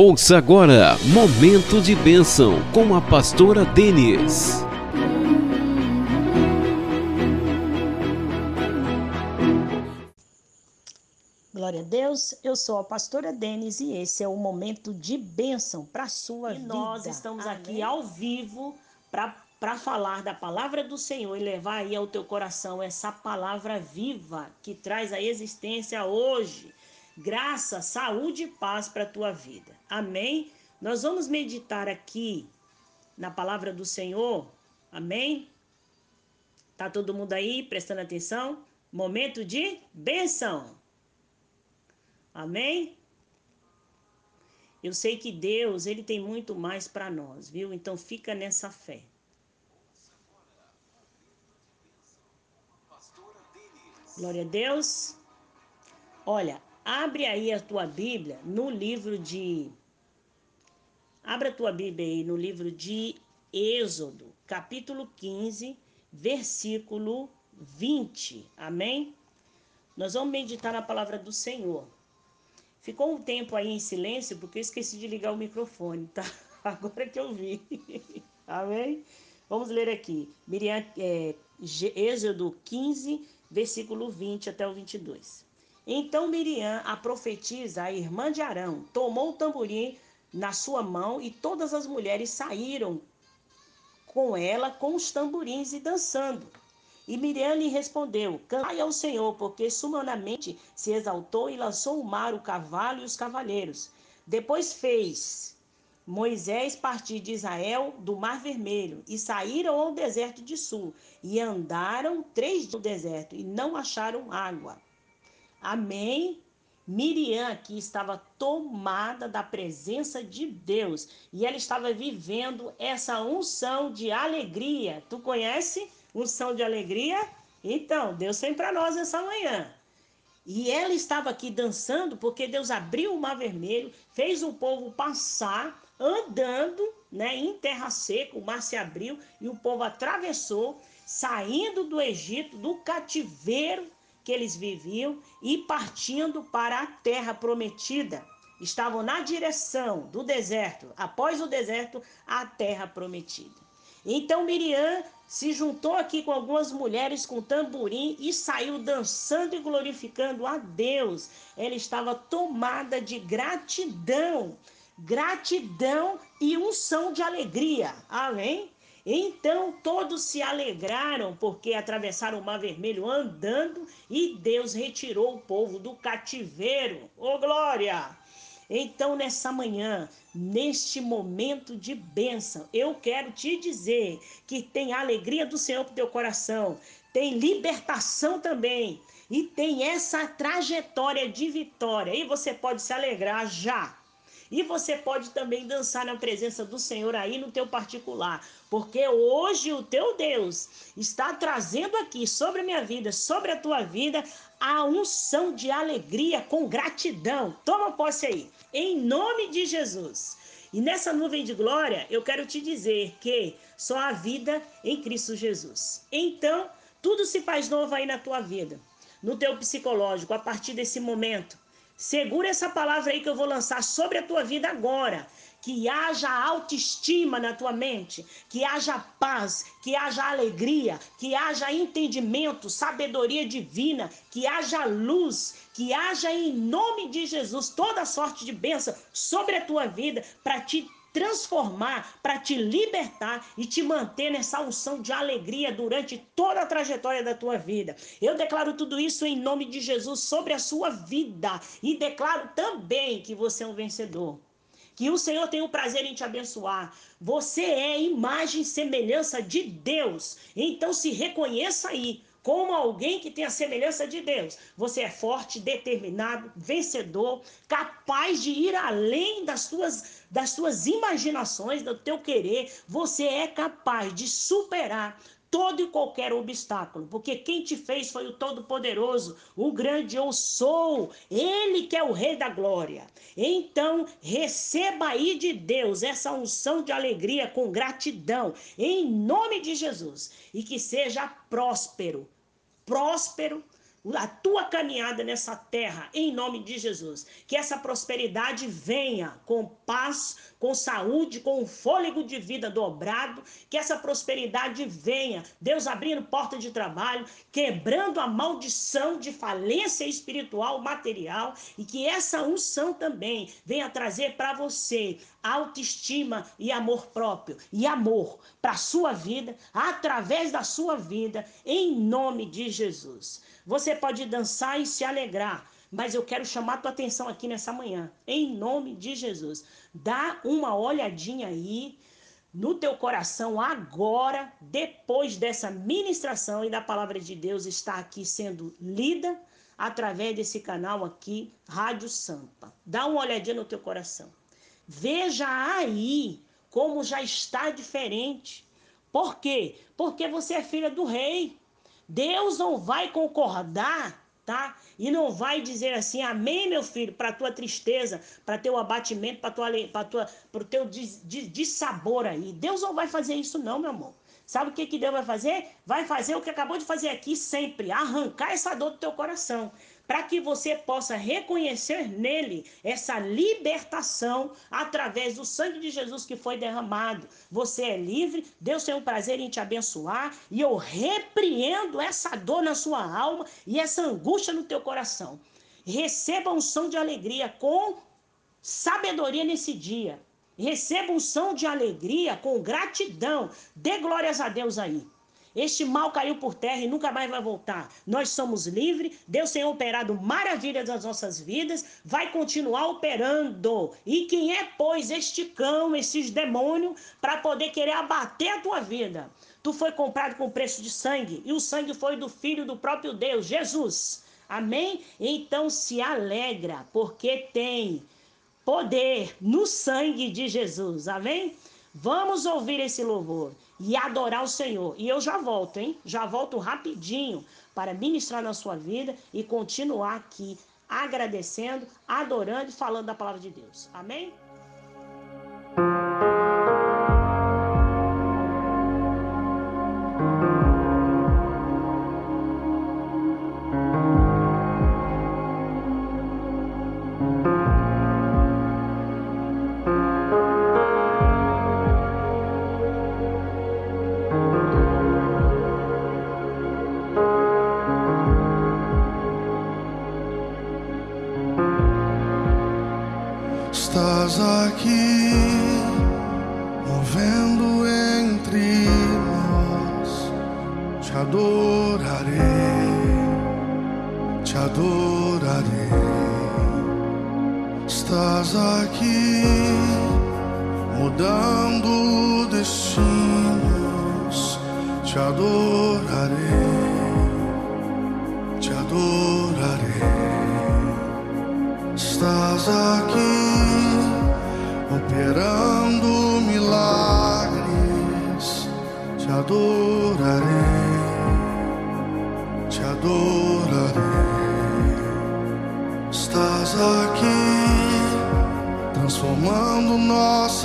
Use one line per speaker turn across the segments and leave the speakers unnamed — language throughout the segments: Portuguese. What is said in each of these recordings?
Ouça agora Momento de Bênção com a pastora Denise.
Glória a Deus, eu sou a pastora Denise e esse é o momento de bênção para a sua e vida.
Nós estamos Amém. aqui ao vivo para falar da palavra do Senhor e levar aí ao teu coração essa palavra viva que traz a existência hoje graça, saúde e paz para a tua vida. Amém? Nós vamos meditar aqui na palavra do Senhor. Amém? Tá todo mundo aí prestando atenção? Momento de benção. Amém? Eu sei que Deus, ele tem muito mais para nós, viu? Então fica nessa fé. Glória a Deus. Olha, Abre aí a tua Bíblia no livro de. Abra a tua Bíblia aí no livro de Êxodo, capítulo 15, versículo 20. Amém? Nós vamos meditar na palavra do Senhor. Ficou um tempo aí em silêncio porque eu esqueci de ligar o microfone, tá? Agora que eu vi. Amém? Vamos ler aqui. Miriam, é, Êxodo 15, versículo 20 até o 22. Então Miriam, a profetisa, a irmã de Arão, tomou o tamborim na sua mão e todas as mulheres saíram com ela com os tamborins e dançando. E Miriam lhe respondeu: Cantai ao Senhor, porque sumanamente se exaltou e lançou o mar o cavalo e os cavaleiros. Depois fez Moisés partir de Israel do Mar Vermelho e saíram ao deserto de Sul e andaram três dias no deserto e não acharam água. Amém? Miriam aqui estava tomada da presença de Deus e ela estava vivendo essa unção de alegria. Tu conhece unção de alegria? Então, Deus tem para nós essa manhã. E ela estava aqui dançando porque Deus abriu o mar vermelho, fez o povo passar andando, né, em terra seca, o mar se abriu e o povo atravessou, saindo do Egito, do cativeiro que eles viviam e partindo para a terra prometida. Estavam na direção do deserto, após o deserto, a terra prometida. Então Miriam se juntou aqui com algumas mulheres com tamborim e saiu dançando e glorificando a Deus. Ela estava tomada de gratidão, gratidão e unção de alegria. Amém? Então todos se alegraram porque atravessaram o Mar Vermelho andando e Deus retirou o povo do cativeiro. Ô oh, glória! Então, nessa manhã, neste momento de bênção, eu quero te dizer que tem a alegria do Senhor para o teu coração, tem libertação também, e tem essa trajetória de vitória. E você pode se alegrar já. E você pode também dançar na presença do Senhor aí no teu particular, porque hoje o teu Deus está trazendo aqui sobre a minha vida, sobre a tua vida, a unção de alegria com gratidão. Toma posse aí, em nome de Jesus. E nessa nuvem de glória, eu quero te dizer que só há vida em Cristo Jesus. Então, tudo se faz novo aí na tua vida, no teu psicológico, a partir desse momento. Segura essa palavra aí que eu vou lançar sobre a tua vida agora. Que haja autoestima na tua mente, que haja paz, que haja alegria, que haja entendimento, sabedoria divina, que haja luz, que haja em nome de Jesus toda sorte de bênção sobre a tua vida para te transformar, para te libertar e te manter nessa unção de alegria durante toda a trajetória da tua vida. Eu declaro tudo isso em nome de Jesus sobre a sua vida e declaro também que você é um vencedor. Que o Senhor tem o prazer em te abençoar. Você é imagem e semelhança de Deus. Então se reconheça aí como alguém que tem a semelhança de Deus. Você é forte, determinado, vencedor, capaz de ir além das suas, das suas imaginações, do teu querer. Você é capaz de superar todo e qualquer obstáculo, porque quem te fez foi o Todo-Poderoso, o grande eu sou, ele que é o Rei da Glória. Então, receba aí de Deus essa unção de alegria com gratidão, em nome de Jesus, e que seja próspero, próspero a tua caminhada nessa terra, em nome de Jesus. Que essa prosperidade venha com paz, com saúde, com um fôlego de vida dobrado. Que essa prosperidade venha, Deus abrindo porta de trabalho, quebrando a maldição de falência espiritual, material. E que essa unção também venha trazer para você autoestima e amor próprio e amor para a sua vida, através da sua vida, em nome de Jesus. Você pode dançar e se alegrar, mas eu quero chamar tua atenção aqui nessa manhã, em nome de Jesus. Dá uma olhadinha aí no teu coração agora, depois dessa ministração e da palavra de Deus está aqui sendo lida através desse canal aqui, Rádio Sampa. Dá uma olhadinha no teu coração. Veja aí como já está diferente. Por quê? Porque você é filha do rei. Deus não vai concordar, tá? E não vai dizer assim, amém, meu filho, para tua tristeza, para teu abatimento, para tua, para tua, para o teu dissabor aí. Deus não vai fazer isso não, meu amor. Sabe o que, que Deus vai fazer? Vai fazer o que acabou de fazer aqui sempre, arrancar essa dor do teu coração para que você possa reconhecer nele essa libertação através do sangue de Jesus que foi derramado. Você é livre, Deus tem o prazer em te abençoar e eu repreendo essa dor na sua alma e essa angústia no teu coração. Receba um som de alegria com sabedoria nesse dia. Receba um som de alegria com gratidão. Dê glórias a Deus aí. Este mal caiu por terra e nunca mais vai voltar. Nós somos livres, Deus tem operado maravilhas nas nossas vidas, vai continuar operando. E quem é, pois, este cão, esses demônios, para poder querer abater a tua vida? Tu foi comprado com preço de sangue, e o sangue foi do Filho do próprio Deus, Jesus. Amém? Então se alegra, porque tem poder no sangue de Jesus. Amém? Vamos ouvir esse louvor e adorar o Senhor. E eu já volto, hein? Já volto rapidinho para ministrar na sua vida e continuar aqui agradecendo, adorando e falando da palavra de Deus. Amém?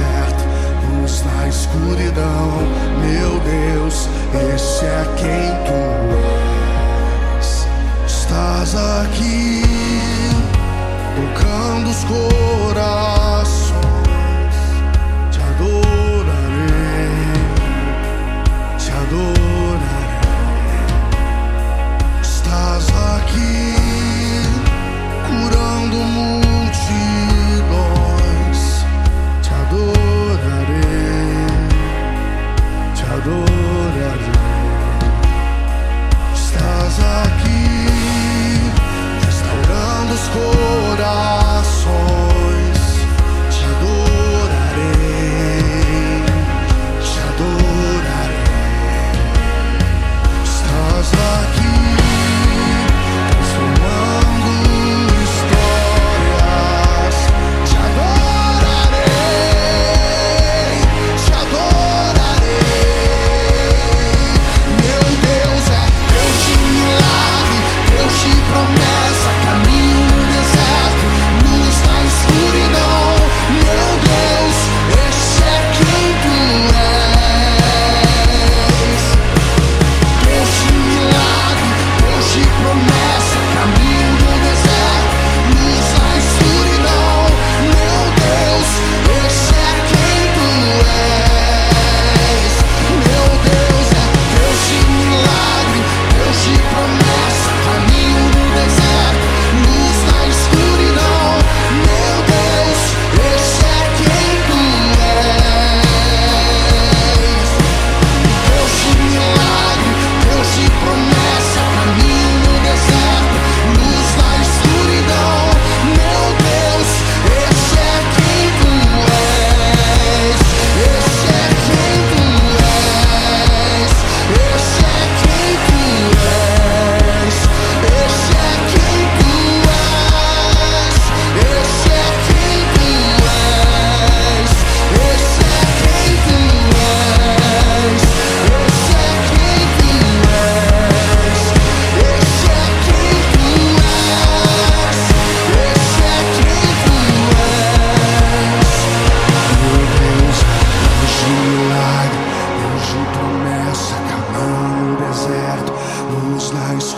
deserto, luz na escuridão, meu Deus, esse é quem tu és. Estás aqui, tocando os corações.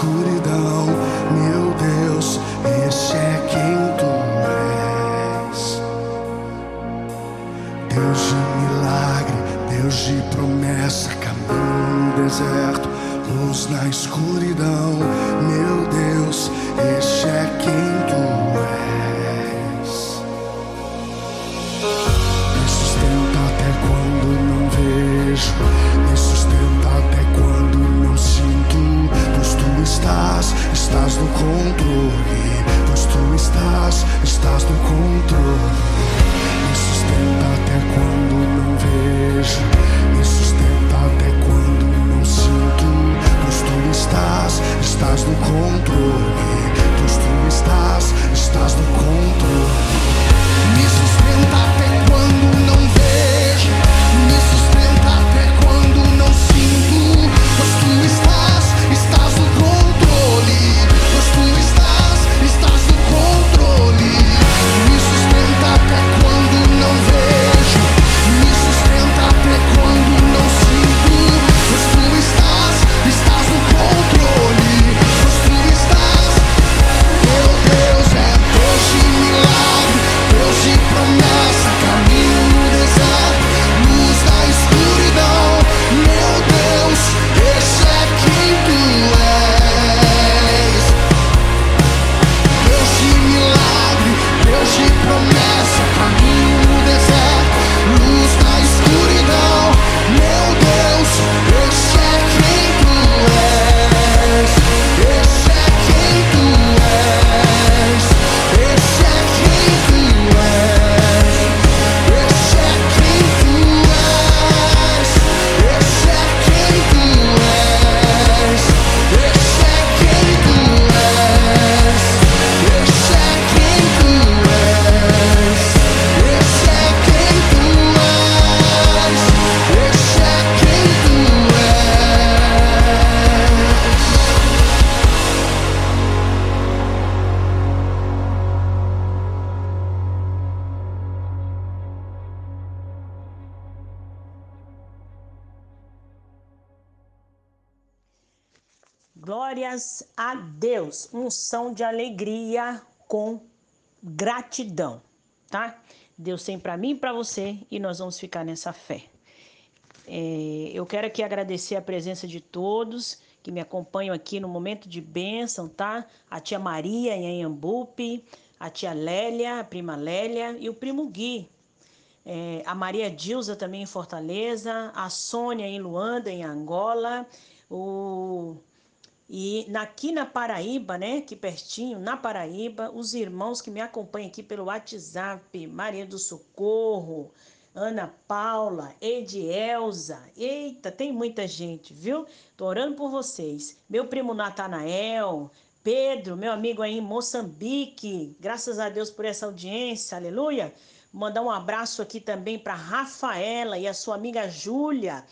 could it
Glórias a Deus. Unção de alegria com gratidão, tá? Deus tem para mim e para você e nós vamos ficar nessa fé. É, eu quero aqui agradecer a presença de todos que me acompanham aqui no momento de bênção, tá? A tia Maria em Anhambupe, a tia Lélia, a prima Lélia e o primo Gui. É, a Maria Dilza também em Fortaleza, a Sônia em Luanda, em Angola, o e aqui na Paraíba, né, aqui pertinho, na Paraíba, os irmãos que me acompanham aqui pelo WhatsApp, Maria do Socorro, Ana Paula, Edielza, eita, tem muita gente, viu? Tô orando por vocês. Meu primo Natanael, Pedro, meu amigo aí em Moçambique, graças a Deus por essa audiência, aleluia. Mandar um abraço aqui também para Rafaela e a sua amiga Júlia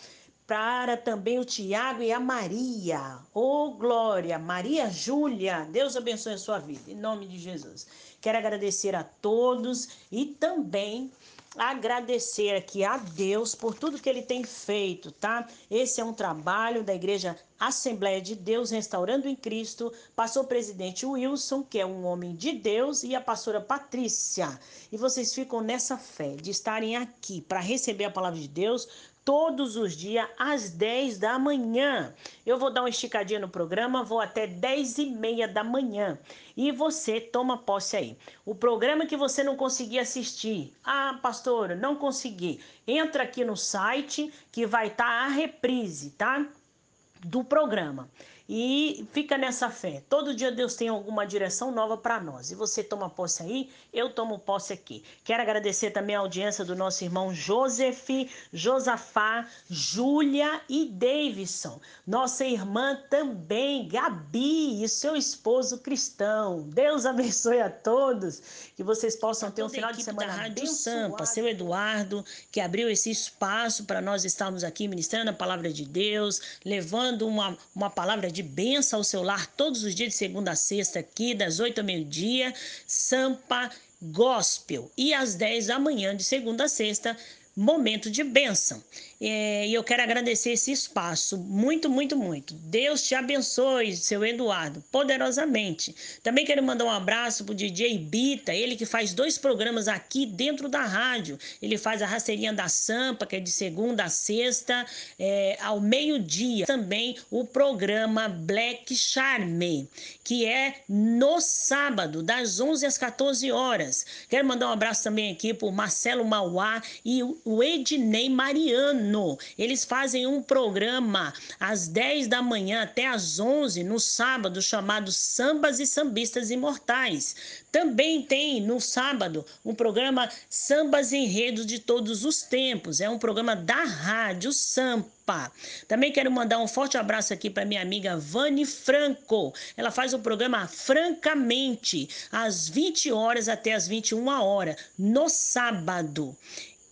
para também o Tiago e a Maria. Ô, oh, glória! Maria Júlia, Deus abençoe a sua vida, em nome de Jesus. Quero agradecer a todos e também agradecer aqui a Deus por tudo que ele tem feito, tá? Esse é um trabalho da Igreja Assembleia de Deus Restaurando em Cristo, pastor presidente Wilson, que é um homem de Deus, e a pastora Patrícia. E vocês ficam nessa fé de estarem aqui para receber a palavra de Deus todos os dias às 10 da manhã. Eu vou dar uma esticadinha no programa, vou até 10 e meia da manhã. E você toma posse aí. O programa que você não conseguir assistir, ah, pastora, não consegui. Entra aqui no site que vai estar tá a reprise, tá? Do programa. E fica nessa fé. Todo dia Deus tem alguma direção nova para nós. E você toma posse aí, eu tomo posse aqui. Quero agradecer também a audiência do nosso irmão Joseph, Josafá, Júlia e Davidson. Nossa irmã também, Gabi, e seu esposo cristão. Deus abençoe a todos. Que vocês possam ter um final de semana da Rádio Sampa, seu Eduardo, que abriu esse espaço para nós estarmos aqui ministrando a palavra de Deus, levando uma, uma palavra de bênção ao seu lar todos os dias de segunda a sexta aqui, das oito ao meio-dia, Sampa Gospel. E às dez da manhã, de segunda a sexta, momento de bênção. É, e eu quero agradecer esse espaço. Muito, muito, muito. Deus te abençoe, seu Eduardo, poderosamente. Também quero mandar um abraço pro DJ Bita, ele que faz dois programas aqui dentro da rádio. Ele faz a Rasteirinha da Sampa, que é de segunda a sexta, é, ao meio-dia. Também o programa Black Charme, que é no sábado, das 11 às 14 horas. Quero mandar um abraço também aqui pro Marcelo Mauá e o Ednei Mariano. Eles fazem um programa às 10 da manhã até às 11 no sábado chamado Sambas e Sambistas Imortais. Também tem no sábado um programa Sambas Enredos de Todos os Tempos. É um programa da Rádio Sampa. Também quero mandar um forte abraço aqui para minha amiga Vani Franco. Ela faz o programa Francamente, às 20 horas até às 21 horas, no sábado.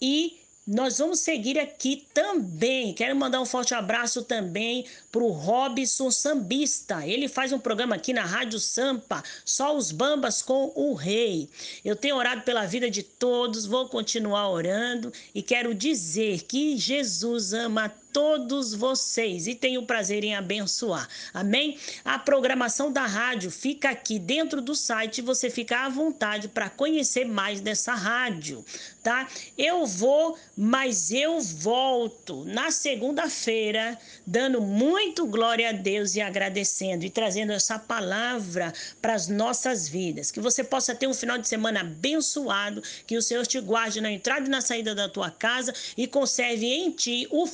E nós vamos seguir aqui também. Quero mandar um forte abraço também para o Robson Sambista. Ele faz um programa aqui na Rádio Sampa, Só os Bambas com o Rei. Eu tenho orado pela vida de todos, vou continuar orando e quero dizer que Jesus ama todos vocês e tenho prazer em abençoar. Amém? A programação da rádio fica aqui dentro do site, você fica à vontade para conhecer mais dessa rádio, tá? Eu vou, mas eu volto na segunda-feira, dando muito glória a Deus e agradecendo e trazendo essa palavra para as nossas vidas. Que você possa ter um final de semana abençoado, que o Senhor te guarde na entrada e na saída da tua casa e conserve em ti o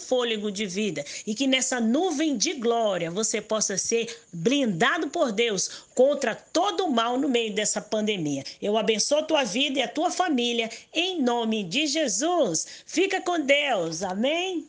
de vida e que nessa nuvem de glória você possa ser blindado por Deus contra todo o mal no meio dessa pandemia. Eu abençoo a tua vida e a tua família em nome de Jesus. Fica com Deus. Amém.